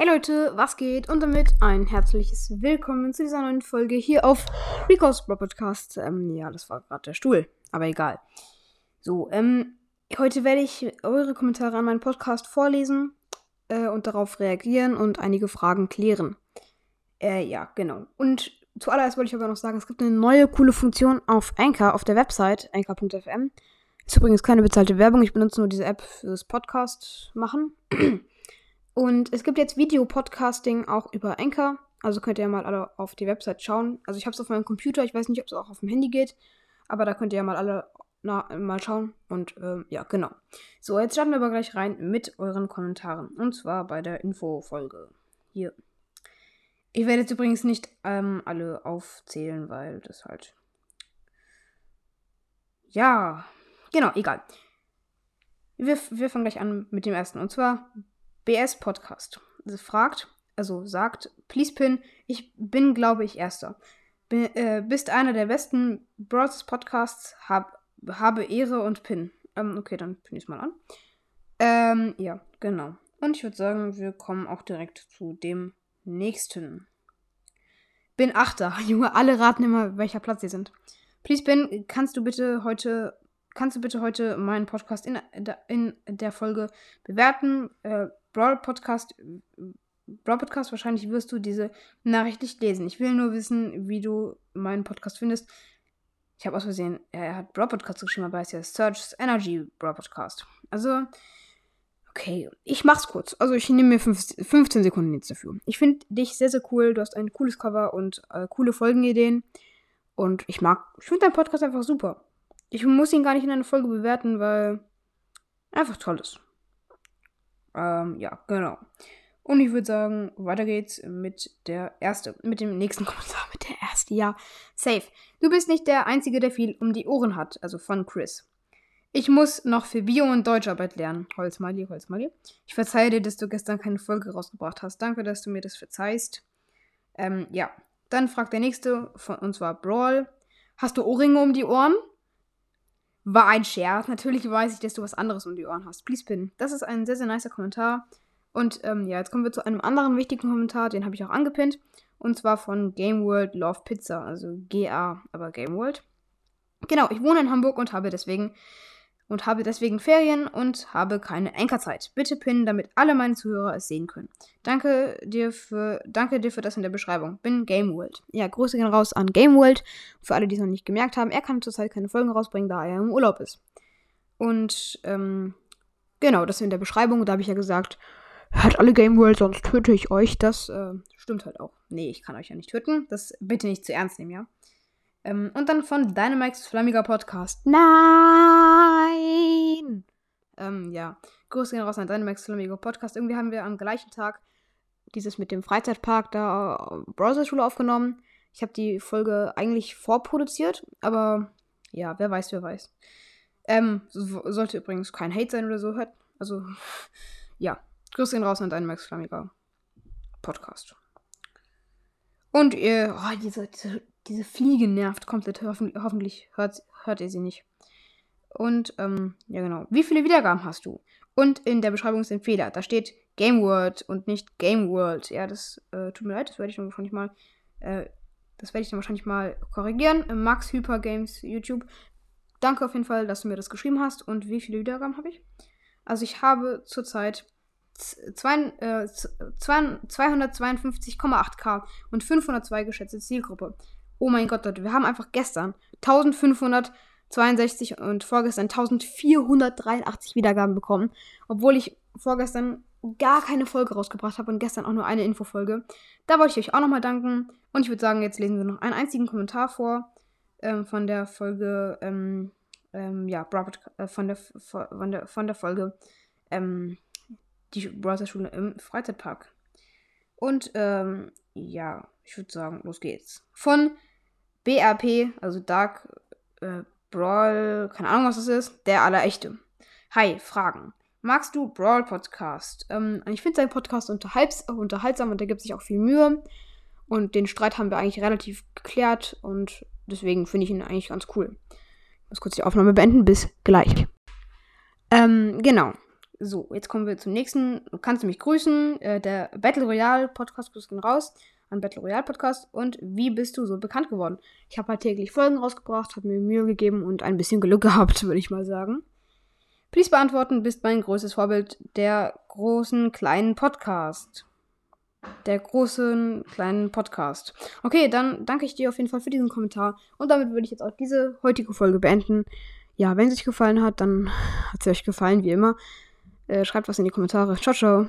Hey Leute, was geht? Und damit ein herzliches Willkommen zu dieser neuen Folge hier auf Rico's Bro Podcast. Ähm, ja, das war gerade der Stuhl, aber egal. So, ähm, heute werde ich eure Kommentare an meinen Podcast vorlesen äh, und darauf reagieren und einige Fragen klären. Äh, ja, genau. Und zuallererst wollte ich aber noch sagen, es gibt eine neue coole Funktion auf Anchor, auf der Website, anchor.fm. Ist übrigens keine bezahlte Werbung, ich benutze nur diese App fürs Podcast machen. Und es gibt jetzt Videopodcasting auch über Anchor. Also könnt ihr mal alle auf die Website schauen. Also ich habe es auf meinem Computer. Ich weiß nicht, ob es auch auf dem Handy geht. Aber da könnt ihr ja mal alle na, mal schauen. Und ähm, ja, genau. So, jetzt starten wir aber gleich rein mit euren Kommentaren. Und zwar bei der Info-Folge. Hier. Ich werde jetzt übrigens nicht ähm, alle aufzählen, weil das halt. Ja. Genau, egal. Wir, wir fangen gleich an mit dem ersten. Und zwar BS Podcast also fragt, also sagt, please pin, ich bin, glaube ich, Erster. Bin, äh, bist einer der besten Bros Podcasts, hab, habe Ehre und Pin. Ähm, okay, dann pin ich es mal an. Ähm, ja, genau. Und ich würde sagen, wir kommen auch direkt zu dem nächsten. Bin Achter. Junge, alle raten immer, welcher Platz sie sind. Please, Ben, kannst du bitte heute, kannst du bitte heute meinen Podcast in, in der Folge bewerten? Äh, Brawl Podcast, Brawl Podcast, wahrscheinlich wirst du diese Nachricht nicht lesen. Ich will nur wissen, wie du meinen Podcast findest. Ich habe aus Versehen, er hat Brawl Podcast geschrieben, aber es ist ja Search Energy Brawl Podcast. Also, okay, ich mach's kurz. Also, ich nehme mir 15 Sekunden jetzt dafür. Ich finde dich sehr, sehr cool. Du hast ein cooles Cover und äh, coole Folgenideen. Und ich mag, ich finde deinen Podcast einfach super. Ich muss ihn gar nicht in einer Folge bewerten, weil einfach toll ist. Ähm, ja, genau. Und ich würde sagen, weiter geht's mit der erste, mit dem nächsten Kommentar, mit der ersten. Ja, safe. Du bist nicht der Einzige, der viel um die Ohren hat, also von Chris. Ich muss noch für Bio- und Deutscharbeit lernen. Holzmali, Holzmali. Ich verzeihe dir, dass du gestern keine Folge rausgebracht hast. Danke, dass du mir das verzeihst. Ähm, ja. Dann fragt der nächste, von, und zwar Brawl. Hast du Ohrringe um die Ohren? War ein Scherz. Natürlich weiß ich, dass du was anderes um die Ohren hast. Please pin. Das ist ein sehr, sehr nicer Kommentar. Und ähm, ja, jetzt kommen wir zu einem anderen wichtigen Kommentar, den habe ich auch angepinnt. Und zwar von Game World Love Pizza, also GA, aber Game World. Genau, ich wohne in Hamburg und habe deswegen und habe deswegen Ferien und habe keine Anchorzeit. Bitte pinnen, damit alle meine Zuhörer es sehen können. Danke dir für, danke dir für das in der Beschreibung. Bin Game World. Ja, Grüße gehen raus an Game World. Für alle, die es noch nicht gemerkt haben, er kann zurzeit keine Folgen rausbringen, da er im Urlaub ist. Und, ähm, genau, das in der Beschreibung. Da habe ich ja gesagt, hört alle Game World, sonst töte ich euch. Das äh, stimmt halt auch. Nee, ich kann euch ja nicht töten. Das bitte nicht zu ernst nehmen, ja. Ähm, und dann von Dynamax Flammiger Podcast. Nein! Ähm, ja. Grüße gehen raus an Dynamax Flammiger Podcast. Irgendwie haben wir am gleichen Tag dieses mit dem Freizeitpark da äh, Browserschule aufgenommen. Ich habe die Folge eigentlich vorproduziert, aber ja, wer weiß, wer weiß. Ähm, so, sollte übrigens kein Hate sein oder so. Hört, also, ja. Grüße gehen raus an Dynamax Flammiger Podcast. Und ihr, oh, diese, diese diese Fliege nervt komplett. Hoffen, hoffentlich hört, hört ihr sie nicht. Und, ähm, ja genau. Wie viele Wiedergaben hast du? Und in der Beschreibung ist ein Fehler. Da steht Game World und nicht Game World. Ja, das äh, tut mir leid. Das werde ich dann wahrscheinlich mal, äh, das werde ich dann wahrscheinlich mal korrigieren. Max Hyper Games YouTube. Danke auf jeden Fall, dass du mir das geschrieben hast. Und wie viele Wiedergaben habe ich? Also ich habe zurzeit 252,8k und 502 geschätzte Zielgruppe. Oh mein Gott, Leute, wir haben einfach gestern 1562 und vorgestern 1483 Wiedergaben bekommen, obwohl ich vorgestern gar keine Folge rausgebracht habe und gestern auch nur eine Infofolge. Da wollte ich euch auch nochmal danken. Und ich würde sagen, jetzt lesen wir noch einen einzigen Kommentar vor ähm, von der Folge, ähm, ähm, ja, äh, von, der, von, der, von der Folge, ähm, die Browserschule im Freizeitpark. Und, ähm, ja, ich würde sagen, los geht's. Von BRP, also Dark äh, Brawl, keine Ahnung, was das ist, der aller Echte. Hi, Fragen. Magst du Brawl Podcast? Ähm, ich finde seinen Podcast unterhaltsam und der gibt sich auch viel Mühe. Und den Streit haben wir eigentlich relativ geklärt und deswegen finde ich ihn eigentlich ganz cool. Ich muss kurz die Aufnahme beenden. Bis gleich. Ähm, genau. So, jetzt kommen wir zum nächsten. Kannst du mich grüßen? Äh, der Battle Royale Podcast grüßt raus an Battle Royale Podcast. Und wie bist du so bekannt geworden? Ich habe halt täglich Folgen rausgebracht, habe mir Mühe gegeben und ein bisschen Glück gehabt, würde ich mal sagen. Please beantworten, bist mein größtes Vorbild der großen kleinen Podcast. Der großen kleinen Podcast. Okay, dann danke ich dir auf jeden Fall für diesen Kommentar. Und damit würde ich jetzt auch diese heutige Folge beenden. Ja, wenn es euch gefallen hat, dann hat es euch gefallen, wie immer. Äh, schreibt was in die Kommentare. Ciao, ciao.